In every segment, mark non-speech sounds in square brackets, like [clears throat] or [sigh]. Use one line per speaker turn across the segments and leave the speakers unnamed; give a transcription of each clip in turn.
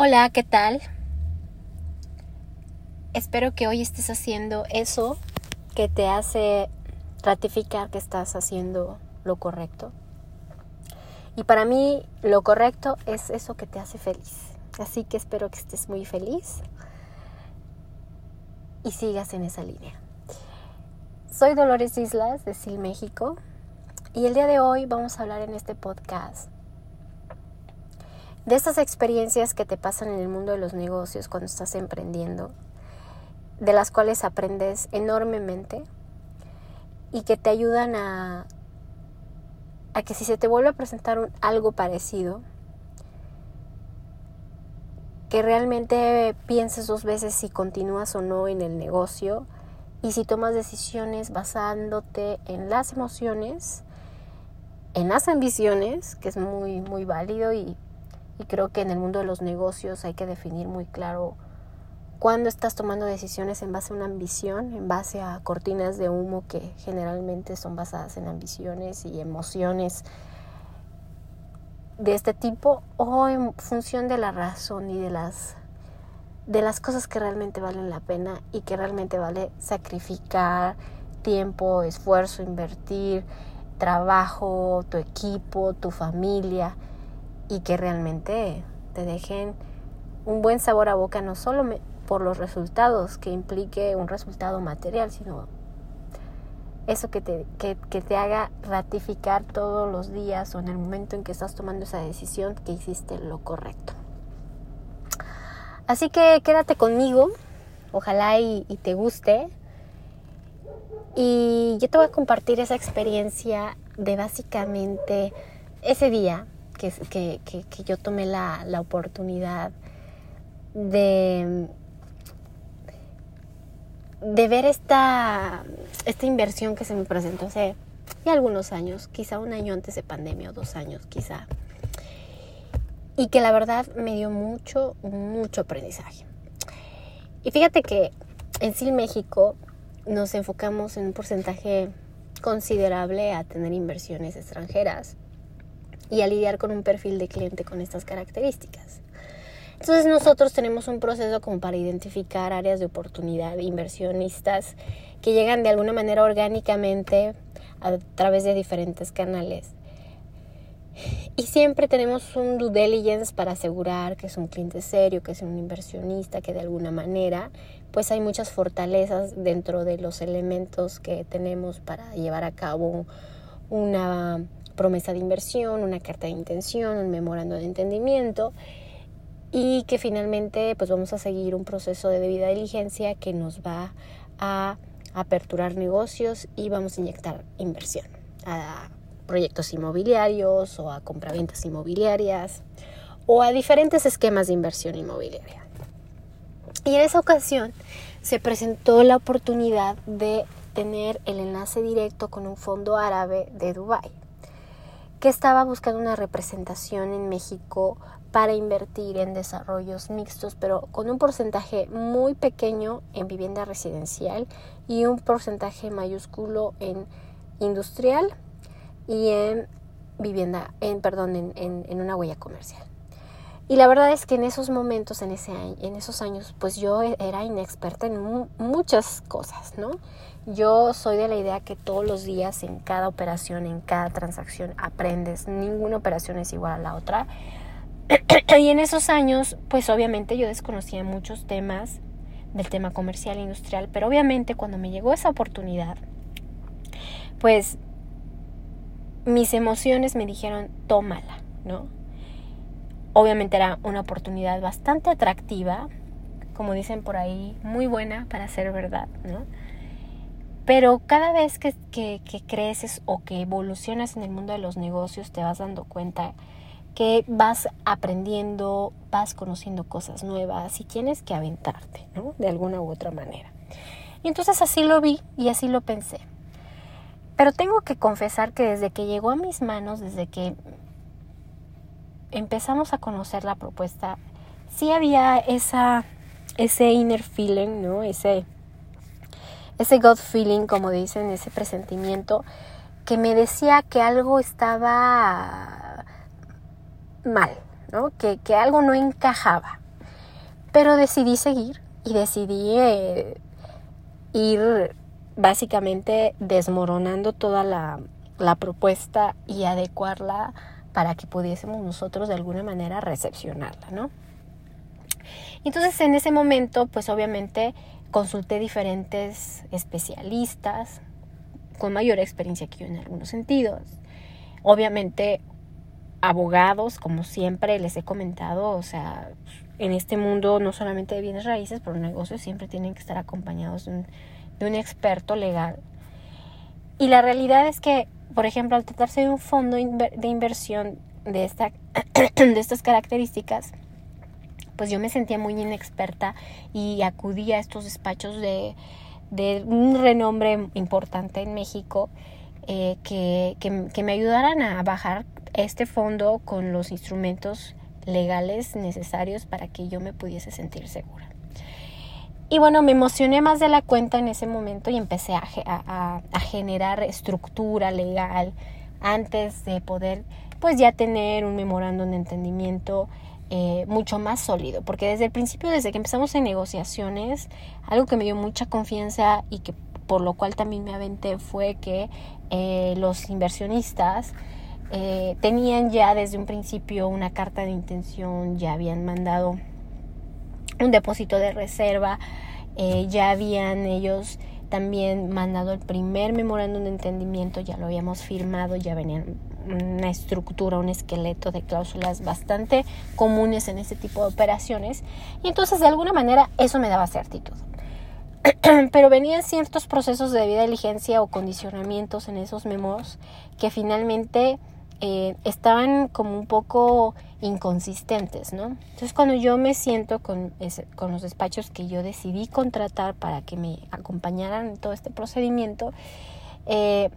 Hola, ¿qué tal? Espero que hoy estés haciendo eso que te hace ratificar que estás haciendo lo correcto. Y para mí lo correcto es eso que te hace feliz. Así que espero que estés muy feliz y sigas en esa línea. Soy Dolores Islas de SIL México y el día de hoy vamos a hablar en este podcast de esas experiencias que te pasan en el mundo de los negocios cuando estás emprendiendo, de las cuales aprendes enormemente y que te ayudan a, a que si se te vuelve a presentar algo parecido, que realmente pienses dos veces si continúas o no en el negocio y si tomas decisiones basándote en las emociones, en las ambiciones, que es muy, muy válido y y creo que en el mundo de los negocios hay que definir muy claro cuándo estás tomando decisiones en base a una ambición, en base a cortinas de humo que generalmente son basadas en ambiciones y emociones de este tipo o en función de la razón y de las de las cosas que realmente valen la pena y que realmente vale sacrificar tiempo, esfuerzo, invertir, trabajo, tu equipo, tu familia y que realmente te dejen un buen sabor a boca, no solo por los resultados que implique un resultado material, sino eso que te, que, que te haga ratificar todos los días o en el momento en que estás tomando esa decisión que hiciste lo correcto. Así que quédate conmigo, ojalá y, y te guste. Y yo te voy a compartir esa experiencia de básicamente ese día que, que, yo tomé la, la oportunidad de, de ver esta, esta inversión que se me presentó hace ya algunos años, quizá un año antes de pandemia o dos años quizá, y que la verdad me dio mucho, mucho aprendizaje. Y fíjate que en sí México nos enfocamos en un porcentaje considerable a tener inversiones extranjeras y a lidiar con un perfil de cliente con estas características. Entonces nosotros tenemos un proceso como para identificar áreas de oportunidad, inversionistas que llegan de alguna manera orgánicamente a través de diferentes canales. Y siempre tenemos un due diligence para asegurar que es un cliente serio, que es un inversionista, que de alguna manera pues hay muchas fortalezas dentro de los elementos que tenemos para llevar a cabo una promesa de inversión, una carta de intención, un memorando de entendimiento y que finalmente pues vamos a seguir un proceso de debida diligencia que nos va a aperturar negocios y vamos a inyectar inversión a proyectos inmobiliarios o a compraventas inmobiliarias o a diferentes esquemas de inversión inmobiliaria. Y en esa ocasión se presentó la oportunidad de tener el enlace directo con un fondo árabe de Dubái que estaba buscando una representación en México para invertir en desarrollos mixtos, pero con un porcentaje muy pequeño en vivienda residencial y un porcentaje mayúsculo en industrial y en vivienda, en perdón, en, en, una huella comercial. Y la verdad es que en esos momentos, en, ese, en esos años, pues yo era inexperta en muchas cosas, ¿no? Yo soy de la idea que todos los días, en cada operación, en cada transacción, aprendes. Ninguna operación es igual a la otra. [clears throat] y en esos años, pues obviamente yo desconocía muchos temas del tema comercial e industrial, pero obviamente cuando me llegó esa oportunidad, pues mis emociones me dijeron, tómala, ¿no? Obviamente era una oportunidad bastante atractiva, como dicen por ahí, muy buena para ser verdad, ¿no? Pero cada vez que, creces o que evolucionas en el mundo de los negocios te vas dando cuenta que vas aprendiendo, vas conociendo cosas nuevas y tienes que aventarte, ¿no? De alguna u otra manera. Y entonces así lo vi y así lo pensé. Pero tengo que confesar que desde que llegó a mis manos, desde que empezamos a conocer la propuesta, sí había esa, ese inner feeling, ¿no? Ese, ese gut feeling, como dicen, ese presentimiento que me decía que algo estaba mal, ¿no? Que, algo no encajaba, Pero decidí seguir y decidí eh, ir básicamente desmoronando toda la, la propuesta y adecuarla para que pudiésemos nosotros de alguna manera recepcionarla, ¿no? Entonces en ese momento, pues obviamente consulté diferentes especialistas con mayor experiencia que yo en algunos sentidos. Obviamente abogados, como siempre les he comentado, o sea, en este mundo no solamente de bienes raíces, pero negocios siempre tienen que estar acompañados de un, de un experto legal. Y la realidad es que, por ejemplo, al tratarse de un fondo de inversión de, esta, [clears throat] de estas características, pues yo me sentía muy inexperta y acudí a estos despachos de, de un renombre importante en México eh, que, que, me ayudaran a bajar este fondo con los instrumentos legales necesarios para que yo me pudiese sentir segura. Y bueno, me emocioné más de la cuenta en ese momento y empecé a, a, a generar estructura legal antes de poder pues ya tener un memorándum de entendimiento eh, mucho más sólido, porque desde el principio, desde que empezamos en negociaciones, algo que me dio mucha confianza y que por lo cual también me aventé fue que eh, los inversionistas eh, tenían ya desde un principio una carta de intención, ya habían mandado un depósito de reserva, ya habían ellos también mandado el primer memorándum de entendimiento, ya lo habíamos firmado, ya venían una estructura, un esqueleto de cláusulas bastante comunes en este tipo de operaciones. Y entonces de alguna manera eso me daba certitud. [clears throat] Pero venían ciertos procesos de debida diligencia o condicionamientos en esos memos que finalmente eh, estaban como un poco inconsistentes, ¿no? Entonces cuando yo me siento con, con los despachos que yo decidí contratar para que me acompañaran en todo este procedimiento, eh,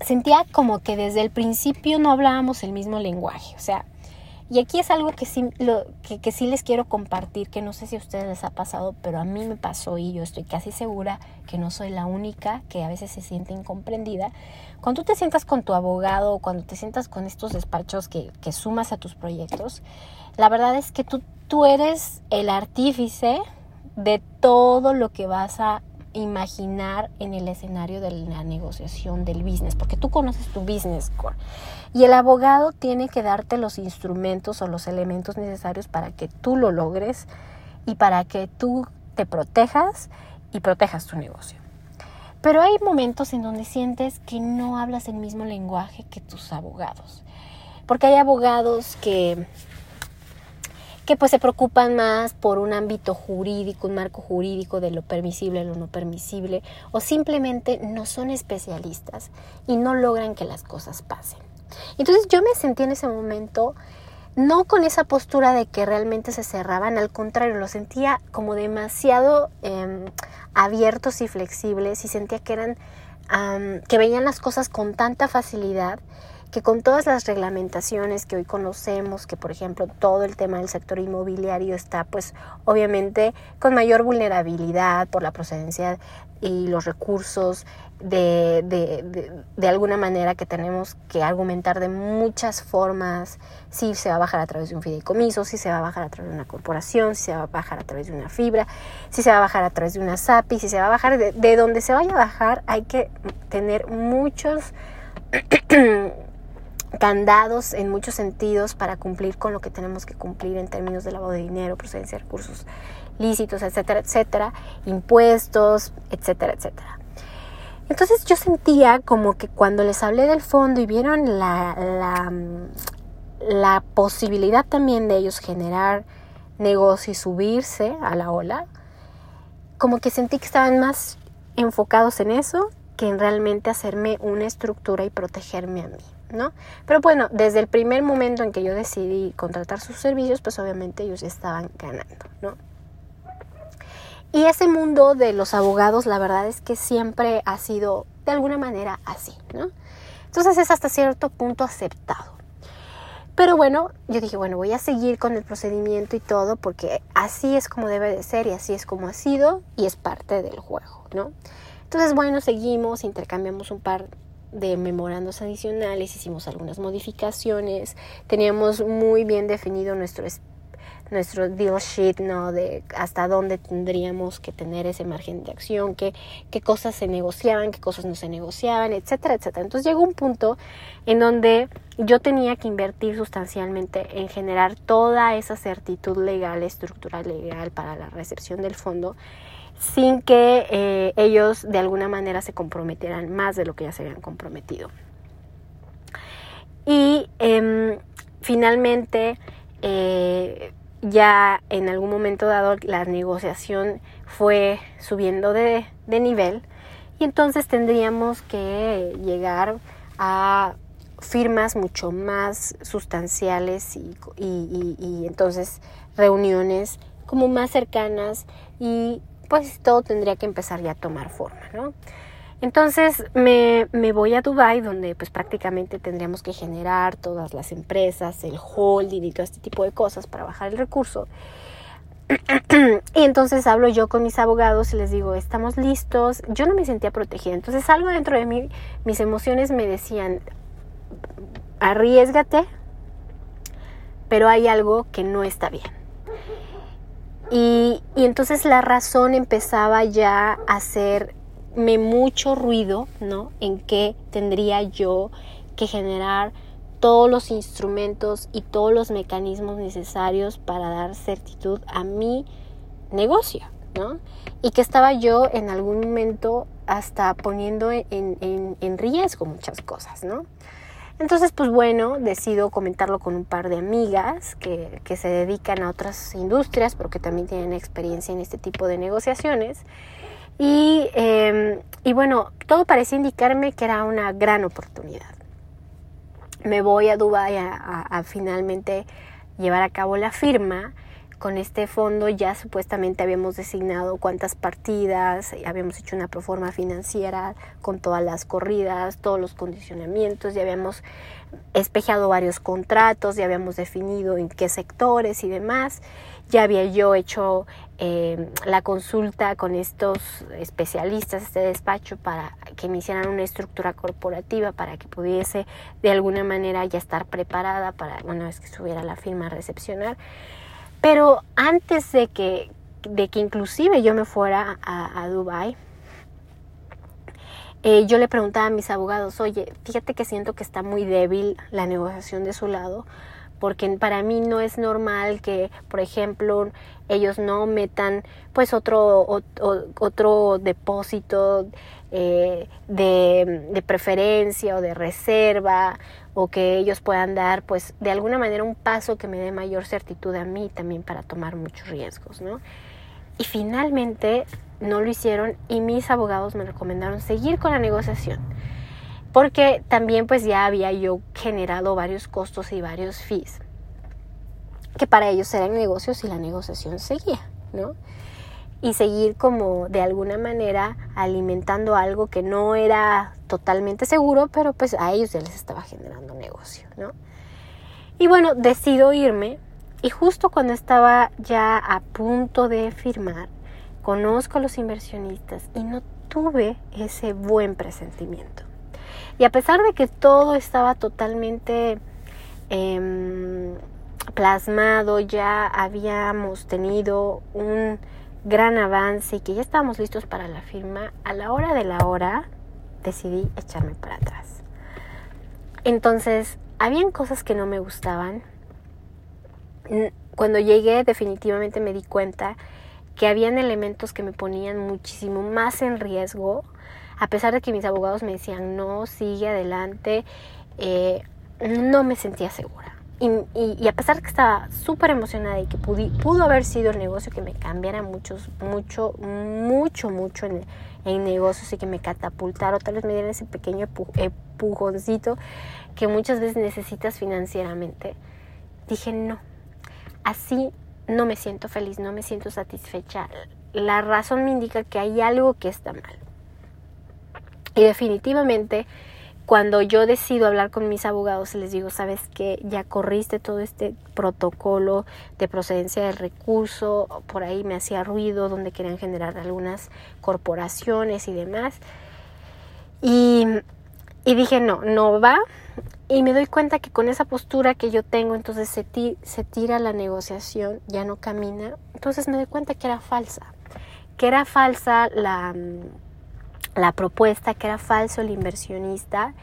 sentía como que desde el principio no hablábamos el mismo lenguaje, o sea, y aquí es algo que sí, lo, que, que, sí les quiero compartir, que no sé si a ustedes les ha pasado, pero a mí me pasó y yo estoy casi segura que no soy la única que a veces se siente incomprendida. Cuando tú te sientas con tu abogado, cuando te sientas con estos despachos que, que sumas a tus proyectos, la verdad es que tú, tú eres el artífice de todo lo que vas a imaginar en el escenario de la negociación del business, porque tú conoces tu business core. Y el abogado tiene que darte los instrumentos o los elementos necesarios para que tú lo logres y para que tú te protejas y protejas tu negocio. Pero hay momentos en donde sientes que no hablas el mismo lenguaje que tus abogados. Porque hay abogados que que pues se preocupan más por un ámbito jurídico, un marco jurídico de lo permisible, lo no permisible, o simplemente no son especialistas y no logran que las cosas pasen. Entonces yo me sentí en ese momento no con esa postura de que realmente se cerraban, al contrario, lo sentía como demasiado em, abiertos y flexibles y sentía que eran, que veían las cosas con tanta facilidad que con todas las reglamentaciones que hoy conocemos, que por ejemplo todo el tema del sector inmobiliario está pues obviamente con mayor vulnerabilidad por la procedencia y los recursos de, de, de, alguna manera que tenemos que argumentar de muchas formas, si se va a bajar a través de un fideicomiso, si se va a bajar a través de una corporación, si se va a bajar a través de una fibra, si se va a bajar a través de una SAPI, si se va a bajar de, de donde se vaya a bajar, hay que tener muchos [clears throat] candados en muchos sentidos para cumplir con lo que tenemos que cumplir en términos de lavado de dinero, procedencia de recursos lícitos, etcétera, etcétera, impuestos, etcétera, etcétera. Entonces yo sentía como que cuando les hablé del fondo y vieron la, la, posibilidad también de ellos generar negocio y subirse a la ola, como que sentí que estaban más enfocados en eso que en realmente hacerme una estructura y protegerme a mí. ¿No? Pero bueno, desde el primer momento en que yo decidí contratar sus servicios, pues obviamente ellos estaban ganando, ¿no? Y ese mundo de los abogados, la verdad es que siempre ha sido de alguna manera así, ¿no? Entonces es hasta cierto punto aceptado. Pero bueno, yo dije, bueno, voy a seguir con el procedimiento y todo porque así es como debe de ser y así es como ha sido y es parte del juego, ¿no? Entonces, bueno, seguimos, intercambiamos un par de memorandos adicionales, hicimos algunas modificaciones, teníamos muy bien definido nuestro, nuestro deal sheet, ¿no? De hasta dónde tendríamos que tener ese margen de acción, qué, qué cosas se negociaban, qué cosas no se negociaban, etcétera, etcétera. Entonces llegó un punto en donde yo tenía que invertir sustancialmente en generar toda esa certitud legal, estructural legal para la recepción del fondo sin que eh, ellos de alguna manera se comprometieran más de lo que ya se habían comprometido. Y em, finalmente, eh, ya en algún momento dado, la negociación fue subiendo de, nivel y entonces tendríamos que llegar a firmas mucho más sustanciales y, y, entonces reuniones como más cercanas y pues todo tendría que empezar ya a tomar forma, ¿no? Entonces me, me, voy a Dubai donde pues prácticamente tendríamos que generar todas las empresas, el holding y todo este tipo de cosas para bajar el recurso. [clears throat] y entonces hablo yo con mis abogados y les digo, estamos listos. Yo no me sentía protegida. Entonces algo dentro de mí, mis emociones me decían, arriesgate, pero hay algo que no está bien. Y, y entonces la razón empezaba ya a ser me mucho ruido, ¿no? En qué tendría yo que generar todos los instrumentos y todos los mecanismos necesarios para dar certitud a mi negocio, ¿no? Y que estaba yo en algún momento hasta poniendo en, en, en riesgo muchas cosas, ¿no? Entonces, pues bueno, decido comentarlo con un par de amigas que, que se dedican a otras industrias, pero que también tienen experiencia en este tipo de negociaciones. Y, em, y bueno, todo parecía indicarme que era una gran oportunidad. Me voy a Dubái a, a, finalmente llevar a cabo la firma con este fondo ya supuestamente habíamos designado cuántas partidas, habíamos hecho una proforma financiera con todas las corridas, todos los condicionamientos, ya habíamos espejado varios contratos, ya habíamos definido en qué sectores y demás. Ya había yo hecho eh, la consulta con estos especialistas, este despacho, para que me hicieran una estructura corporativa para que pudiese de alguna manera ya estar preparada para una vez que estuviera la firma a recepcionar. Pero antes de que, de que inclusive yo me fuera a, a Dubai, eh, yo le preguntaba a mis abogados, oye, fíjate que siento que está muy débil la negociación de su lado, porque para mí no es normal que, por ejemplo, ellos no metan pues otro, otro, depósito eh, de, de, preferencia o de reserva o que ellos puedan dar pues de alguna manera un paso que me dé mayor certitud a mí también para tomar muchos riesgos, ¿no? Y finalmente no lo hicieron y mis abogados me recomendaron seguir con la negociación. Porque también pues ya había yo generado varios costos y varios fees que para ellos eran negocios y la negociación seguía, ¿no? Y seguir como de alguna manera alimentando algo que no era totalmente seguro, pero pues a ellos ya les estaba generando negocio, ¿no? Y bueno, decido irme y justo cuando estaba ya a punto de firmar, conozco a los inversionistas y no tuve ese buen presentimiento. Y a pesar de que todo estaba totalmente em, plasmado, ya habíamos tenido un gran avance y que ya estábamos listos para la firma, a la hora de la hora decidí echarme para atrás. Entonces, habían cosas que no me gustaban. Cuando llegué definitivamente me di cuenta que habían elementos que me ponían muchísimo más en riesgo, a pesar de que mis abogados me decían, no, sigue adelante, eh, no me sentía segura. Y, a pesar de que estaba súper emocionada y que pudo haber sido el negocio que me cambiara muchos, mucho, mucho, mucho en, en negocios y que me catapultara o tal vez me diera ese pequeño empujoncito que muchas veces necesitas financieramente, dije no, así no me siento feliz, no me siento satisfecha. La razón me indica que hay algo que está mal. Y definitivamente, cuando yo decido hablar con mis abogados les digo, sabes que ya corriste todo este protocolo de procedencia del recurso, por ahí me hacía ruido donde querían generar algunas corporaciones y demás. Y, Y dije, no, no va. Y me doy cuenta que con esa postura que yo tengo, entonces se, se tira la negociación, ya no camina. Entonces me doy cuenta que era falsa, que era falsa la, la propuesta, que era falso el inversionista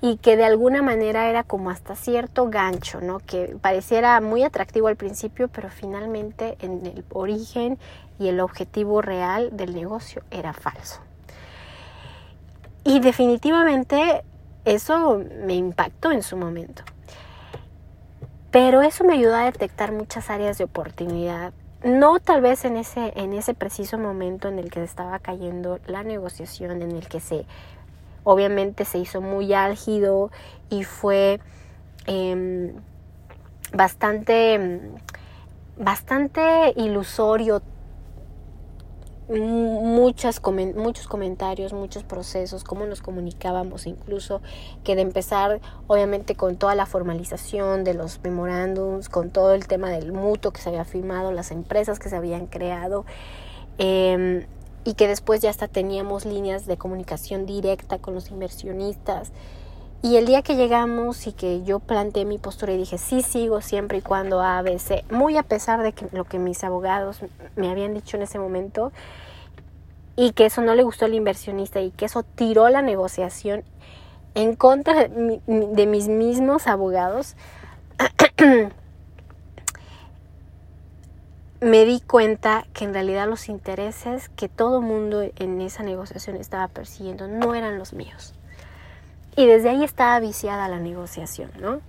y que de alguna manera era como hasta cierto gancho, ¿no? Que pareciera muy atractivo al principio, pero finalmente en el origen y el objetivo real del negocio era falso. Y definitivamente eso me impactó en su momento. Pero eso me ayudó a detectar muchas áreas de oportunidad. No tal vez en ese, en ese preciso momento en el que estaba cayendo la negociación, en el que se obviamente se hizo muy álgido y fue em, bastante, bastante ilusorio muchas, muchos comentarios, muchos procesos, cómo nos comunicábamos, incluso que de empezar obviamente con toda la formalización de los memorándums, con todo el tema del mutuo que se había firmado, las empresas que se habían creado. Eh, y que después ya hasta teníamos líneas de comunicación directa con los inversionistas. Y el día que llegamos y que yo planteé mi postura y dije, sí sigo siempre y cuando ABC, muy a pesar de que lo que mis abogados me habían dicho en ese momento, y que eso no le gustó al inversionista y que eso tiró la negociación en contra de mis mismos abogados, [clears throat] me di cuenta que en realidad los intereses que todo mundo en esa negociación estaba persiguiendo no eran los míos. Y desde ahí estaba viciada la negociación, ¿no?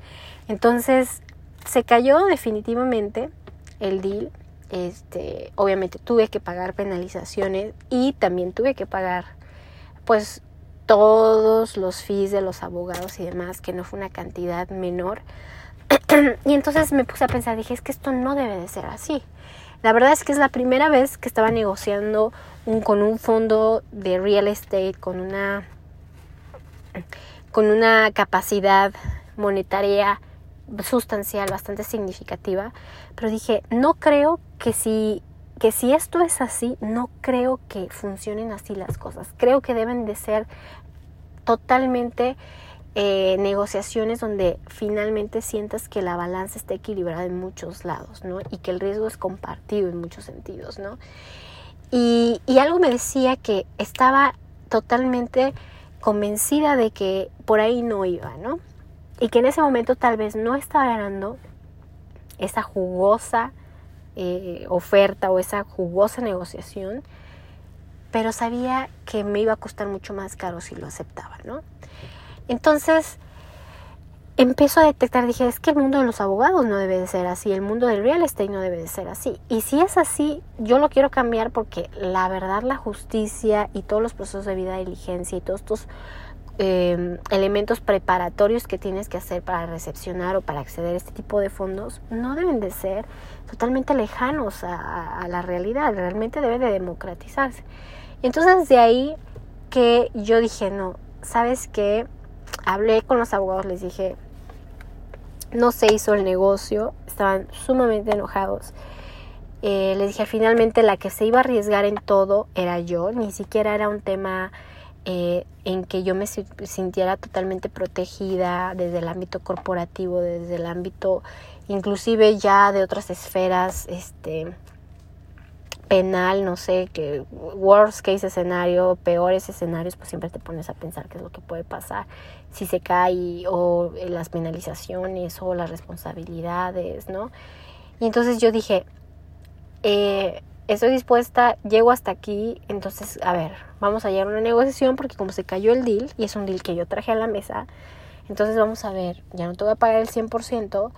Entonces se cayó definitivamente el deal. Este, obviamente tuve que pagar penalizaciones y también tuve que pagar pues todos los fees de los abogados y demás, que no fue una cantidad menor. [clears throat] y entonces me puse a pensar, dije, es que esto no debe de ser así. La verdad es que es la primera vez que estaba negociando con un fondo de real estate con una, con una capacidad monetaria sustancial, bastante significativa. Pero dije, no creo que si, que si esto es así, no creo que funcionen así las cosas. Creo que deben de ser totalmente eh, negociaciones donde finalmente sientas que la balanza está equilibrada en muchos lados, ¿no? Y que el riesgo es compartido en muchos sentidos, ¿no? Y, y algo me decía que estaba totalmente convencida de que por ahí no iba, ¿no? Y que en ese momento tal vez no estaba ganando esa jugosa eh, oferta o esa jugosa negociación, pero sabía que me iba a costar mucho más caro si lo aceptaba, ¿no? Entonces, empezó a detectar, dije, es que el mundo de los abogados no debe de ser así, el mundo del real estate no debe de ser así. Y si es así, yo lo quiero cambiar porque la verdad, la justicia y todos los procesos de vida de diligencia y todos estos em, elementos preparatorios que tienes que hacer para recepcionar o para acceder a este tipo de fondos no deben de ser totalmente lejanos a, a la realidad, realmente debe de democratizarse. Entonces de ahí que yo dije, no, ¿sabes qué? Hablé con los abogados, les dije, no se hizo el negocio, estaban sumamente enojados. Eh, les dije, finalmente la que se iba a arriesgar en todo era yo, ni siquiera era un tema eh, en que yo me sintiera totalmente protegida desde el ámbito corporativo, desde el ámbito inclusive ya de otras esferas, este, penal, no sé, que worst case escenario, peores escenarios, pues siempre te pones a pensar qué es lo que puede pasar si se cae o las penalizaciones o las responsabilidades, ¿no? Y entonces yo dije, eh, estoy dispuesta, llego hasta aquí, entonces, a ver, vamos a llegar a una negociación porque como se cayó el deal, y es un deal que yo traje a la mesa, entonces vamos a ver, ya no te voy a pagar el 100%,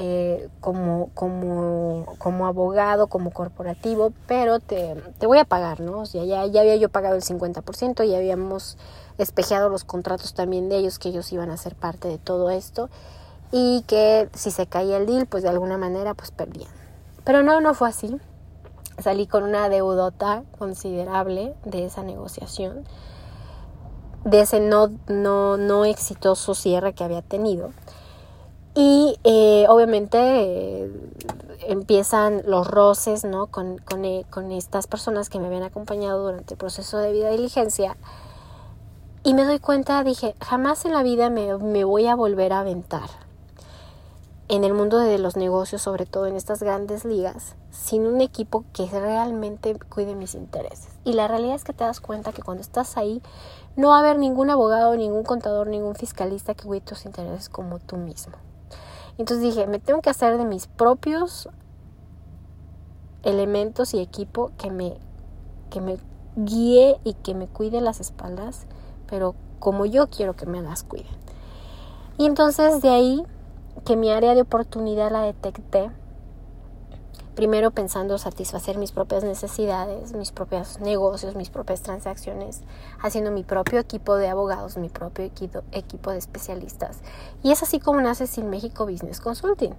eh, como, como, como abogado, como corporativo, pero te, te voy a pagar, ¿no? O sea, ya, ya había yo pagado el 50%, ya habíamos espejeado los contratos también de ellos, que ellos iban a ser parte de todo esto y que si se caía el deal, pues de alguna manera pues perdían. Pero no, no fue así. Salí con una deudota considerable de esa negociación, de ese no, no, no exitoso cierre que había tenido. Y eh, obviamente eh, empiezan los roces ¿no? Con, eh, con, estas personas que me habían acompañado durante el proceso de vida diligencia. Y me doy cuenta, dije, jamás en la vida me, me voy a volver a aventar en el mundo de los negocios, sobre todo en estas grandes ligas, sin un equipo que realmente cuide mis intereses. Y la realidad es que te das cuenta que cuando estás ahí no va a haber ningún abogado, ningún contador, ningún fiscalista que cuide tus intereses como tú mismo. Entonces dije, me tengo que hacer de mis propios elementos y equipo que me, que me guíe y que me cuide las espaldas, pero como yo quiero que me las cuiden. Y entonces de ahí que mi área de oportunidad la detecté, primero pensando satisfacer mis propias necesidades, mis propios negocios, mis propias transacciones, haciendo mi propio equipo de abogados, mi propio equipo, de especialistas. Y es así como nace Sin México Business Consulting.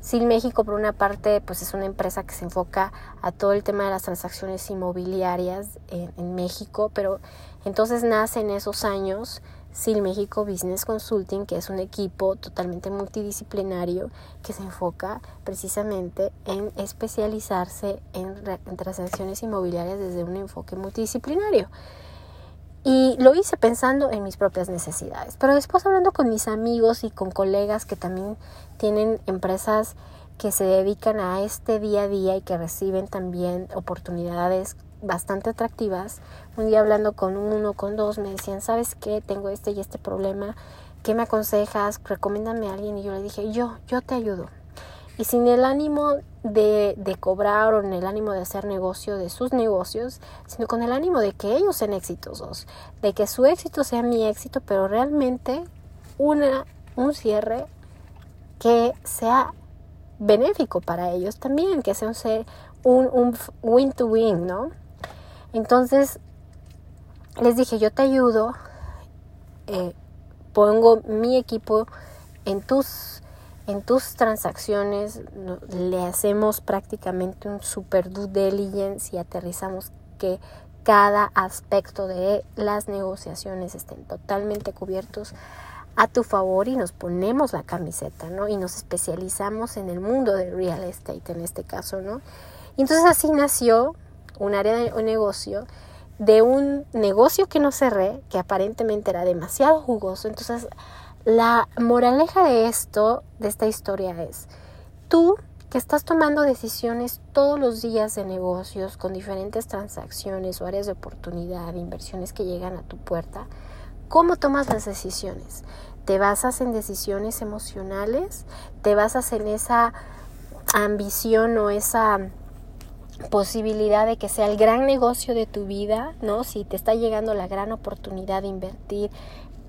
Sin México, por una parte, pues es una empresa que se enfoca a todo el tema de las transacciones inmobiliarias en, en México, pero entonces nace en esos años SIL México Business Consulting, que es un equipo totalmente multidisciplinario que se enfoca precisamente en especializarse en, transacciones inmobiliarias desde un enfoque multidisciplinario. Y lo hice pensando en mis propias necesidades. Pero después hablando con mis amigos y con colegas que también tienen empresas que se dedican a este día a día y que reciben también oportunidades bastante atractivas. Un día hablando con uno, con dos, me decían, ¿sabes qué? Tengo este y este problema. ¿Qué me aconsejas? Recomiéndame a alguien. Y yo le dije, yo, yo te ayudo. Y sin el ánimo de, de cobrar o en el ánimo de hacer negocio de sus negocios, sino con el ánimo de que ellos sean exitosos, de que su éxito sea mi éxito, pero realmente una, un cierre que sea benéfico para ellos también, que sea un, win to win, ¿no? Entonces les dije, yo te ayudo, eh, pongo mi equipo en tus, en tus transacciones, le hacemos prácticamente un super due diligence y aterrizamos que cada aspecto de las negociaciones estén totalmente cubiertos a tu favor y nos ponemos la camiseta, ¿no? Y nos especializamos en el mundo de real estate en este caso, ¿no? Y entonces así nació un área de negocio, de un negocio que no cerré, que aparentemente era demasiado jugoso. Entonces, la moraleja de esto, de esta historia es, tú que estás tomando decisiones todos los días de negocios con diferentes transacciones o áreas de oportunidad, inversiones que llegan a tu puerta, ¿cómo tomas las decisiones? ¿Te basas en decisiones emocionales? ¿Te basas en esa ambición o esa posibilidad de que sea el gran negocio de tu vida, ¿no? Si te está llegando la gran oportunidad de invertir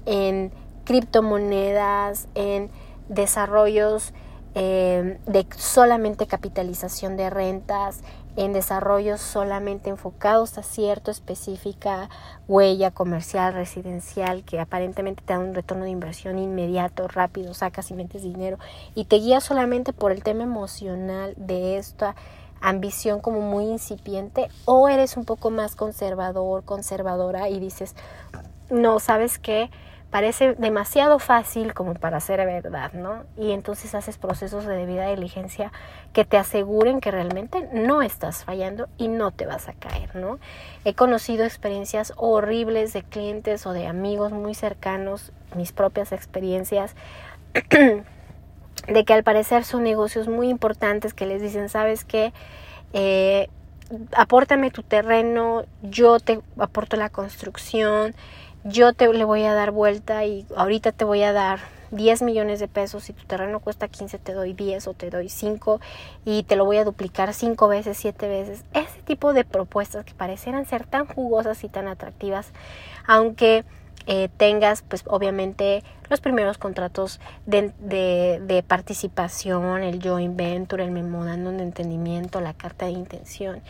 en criptomonedas, en desarrollos eh, de solamente capitalización de rentas, en desarrollos solamente enfocados a cierta específica huella comercial, residencial, que aparentemente te da un retorno de inversión inmediato, rápido, sacas y metes dinero y te guías solamente por el tema emocional de esta ambición como muy incipiente o eres un poco más conservador, conservadora y dices, no, sabes qué, parece demasiado fácil como para ser verdad, ¿no? Y entonces haces procesos de debida diligencia que te aseguren que realmente no estás fallando y no te vas a caer, ¿no? He conocido experiencias horribles de clientes o de amigos muy cercanos, mis propias experiencias [clears throat] de que al parecer son negocios muy importantes que les dicen, sabes qué, eh, apórtame tu terreno, yo te aporto la construcción, yo te le voy a dar vuelta y ahorita te voy a dar 10 millones de pesos, si tu terreno cuesta 15 te doy 10 o te doy 5 y te lo voy a duplicar 5 veces, 7 veces. Ese tipo de propuestas que parecieran ser tan jugosas y tan atractivas, aunque eh, tengas pues obviamente los primeros contratos de, de, participación, el joint venture, el memorándum de entendimiento, la carta de intención.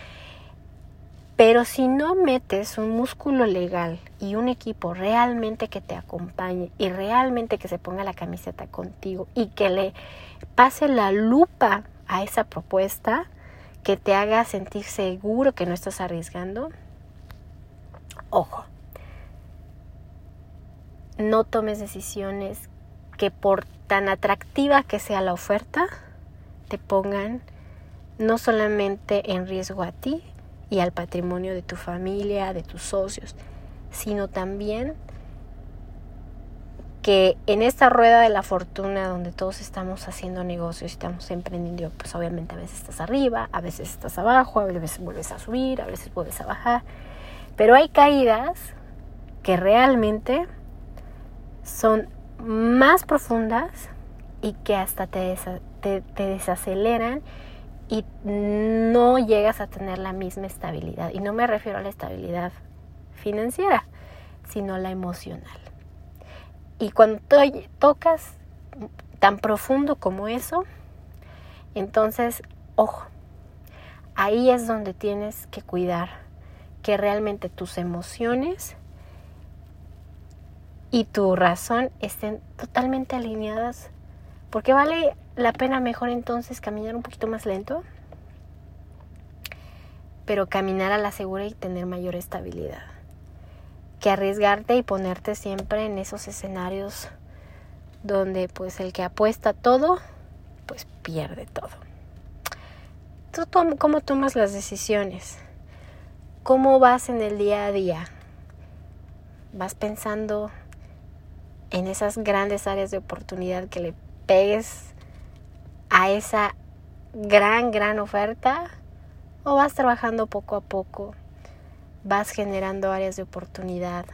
Pero si no metes un músculo legal y un equipo realmente que te acompañe y realmente que se ponga la camiseta contigo y que le pase la lupa a esa propuesta, que te haga sentir seguro que no estás arriesgando, ojo, no tomes decisiones que por tan atractiva que sea la oferta, te pongan no solamente en riesgo a ti y al patrimonio de tu familia, de tus socios, sino también que en esta rueda de la fortuna donde todos estamos haciendo negocios y estamos emprendiendo, pues obviamente a veces estás arriba, a veces estás abajo, a veces vuelves a subir, a veces vuelves a bajar, pero hay caídas que realmente son más profundas y que hasta te, desaceleran y no llegas a tener la misma estabilidad. Y no me refiero a la estabilidad financiera, sino la emocional. Y cuando tocas tan profundo como eso, entonces, ojo, ahí es donde tienes que cuidar que realmente tus emociones y tu razón estén totalmente alineadas. Porque vale la pena mejor entonces caminar un poquito más lento, pero caminar a la segura y tener mayor estabilidad que arriesgarte y ponerte siempre en esos escenarios donde pues el que apuesta todo, pues pierde todo. ¿Tú cómo tomas las decisiones? ¿Cómo vas en el día a día? ¿Vas pensando en esas grandes áreas de oportunidad que le pegues a esa gran, gran oferta? ¿O vas trabajando poco a poco vas generando áreas de oportunidad,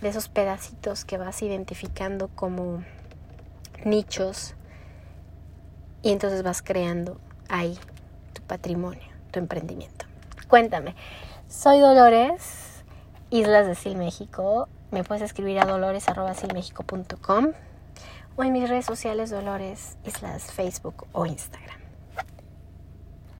de esos pedacitos que vas identificando como nichos y entonces vas creando ahí tu patrimonio, tu emprendimiento. Cuéntame, soy Dolores, Islas de Sil México. Me puedes escribir a dolores.silmexico.com o en mis redes sociales Dolores Islas, Facebook o Instagram.